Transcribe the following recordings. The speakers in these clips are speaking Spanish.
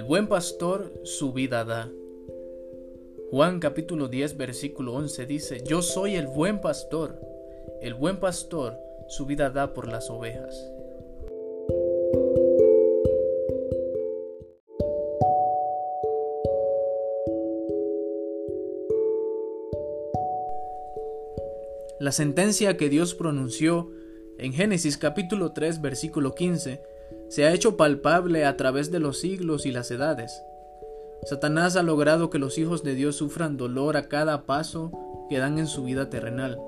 El buen pastor su vida da. Juan capítulo 10 versículo 11 dice, Yo soy el buen pastor. El buen pastor su vida da por las ovejas. La sentencia que Dios pronunció en Génesis capítulo 3 versículo 15 se ha hecho palpable a través de los siglos y las edades. Satanás ha logrado que los hijos de Dios sufran dolor a cada paso que dan en su vida terrenal.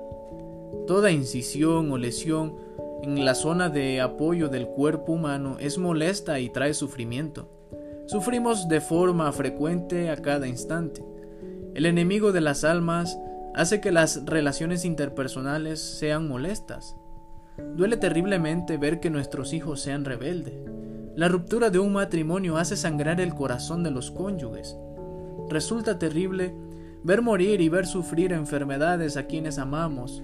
Toda incisión o lesión en la zona de apoyo del cuerpo humano es molesta y trae sufrimiento. Sufrimos de forma frecuente a cada instante. El enemigo de las almas hace que las relaciones interpersonales sean molestas. Duele terriblemente ver que nuestros hijos sean rebeldes. La ruptura de un matrimonio hace sangrar el corazón de los cónyuges. Resulta terrible ver morir y ver sufrir enfermedades a quienes amamos.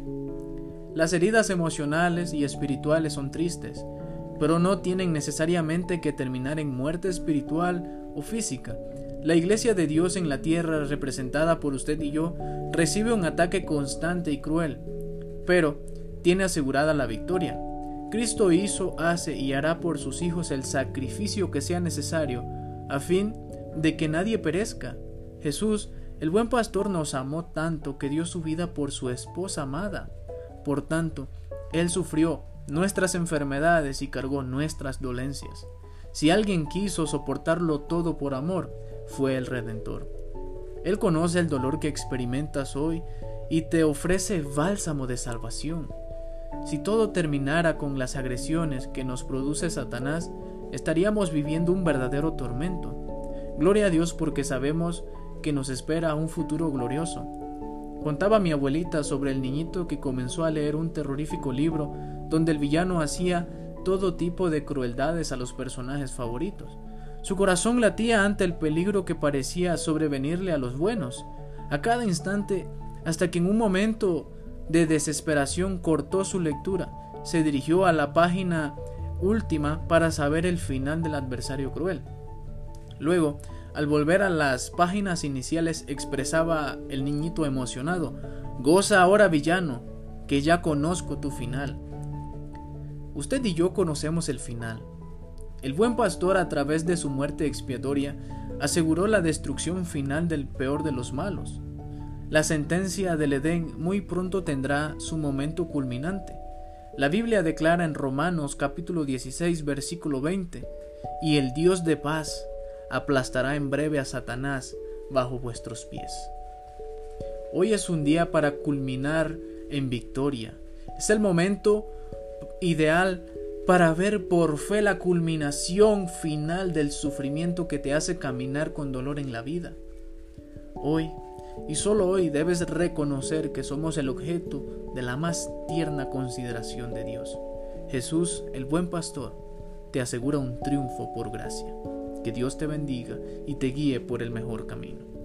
Las heridas emocionales y espirituales son tristes, pero no tienen necesariamente que terminar en muerte espiritual o física. La iglesia de Dios en la tierra, representada por usted y yo, recibe un ataque constante y cruel, pero tiene asegurada la victoria. Cristo hizo, hace y hará por sus hijos el sacrificio que sea necesario, a fin de que nadie perezca. Jesús, el buen pastor, nos amó tanto que dio su vida por su esposa amada. Por tanto, Él sufrió nuestras enfermedades y cargó nuestras dolencias. Si alguien quiso soportarlo todo por amor, fue el Redentor. Él conoce el dolor que experimentas hoy y te ofrece bálsamo de salvación. Si todo terminara con las agresiones que nos produce Satanás, estaríamos viviendo un verdadero tormento. Gloria a Dios porque sabemos que nos espera un futuro glorioso. Contaba mi abuelita sobre el niñito que comenzó a leer un terrorífico libro donde el villano hacía todo tipo de crueldades a los personajes favoritos. Su corazón latía ante el peligro que parecía sobrevenirle a los buenos, a cada instante, hasta que en un momento de desesperación cortó su lectura, se dirigió a la página última para saber el final del adversario cruel. Luego, al volver a las páginas iniciales expresaba el niñito emocionado, Goza ahora villano, que ya conozco tu final. Usted y yo conocemos el final. El buen pastor a través de su muerte expiatoria aseguró la destrucción final del peor de los malos. La sentencia del Edén muy pronto tendrá su momento culminante. La Biblia declara en Romanos capítulo 16 versículo 20, y el Dios de paz aplastará en breve a Satanás bajo vuestros pies. Hoy es un día para culminar en victoria. Es el momento ideal para ver por fe la culminación final del sufrimiento que te hace caminar con dolor en la vida. Hoy y solo hoy debes reconocer que somos el objeto de la más tierna consideración de Dios. Jesús, el buen pastor, te asegura un triunfo por gracia. Que Dios te bendiga y te guíe por el mejor camino.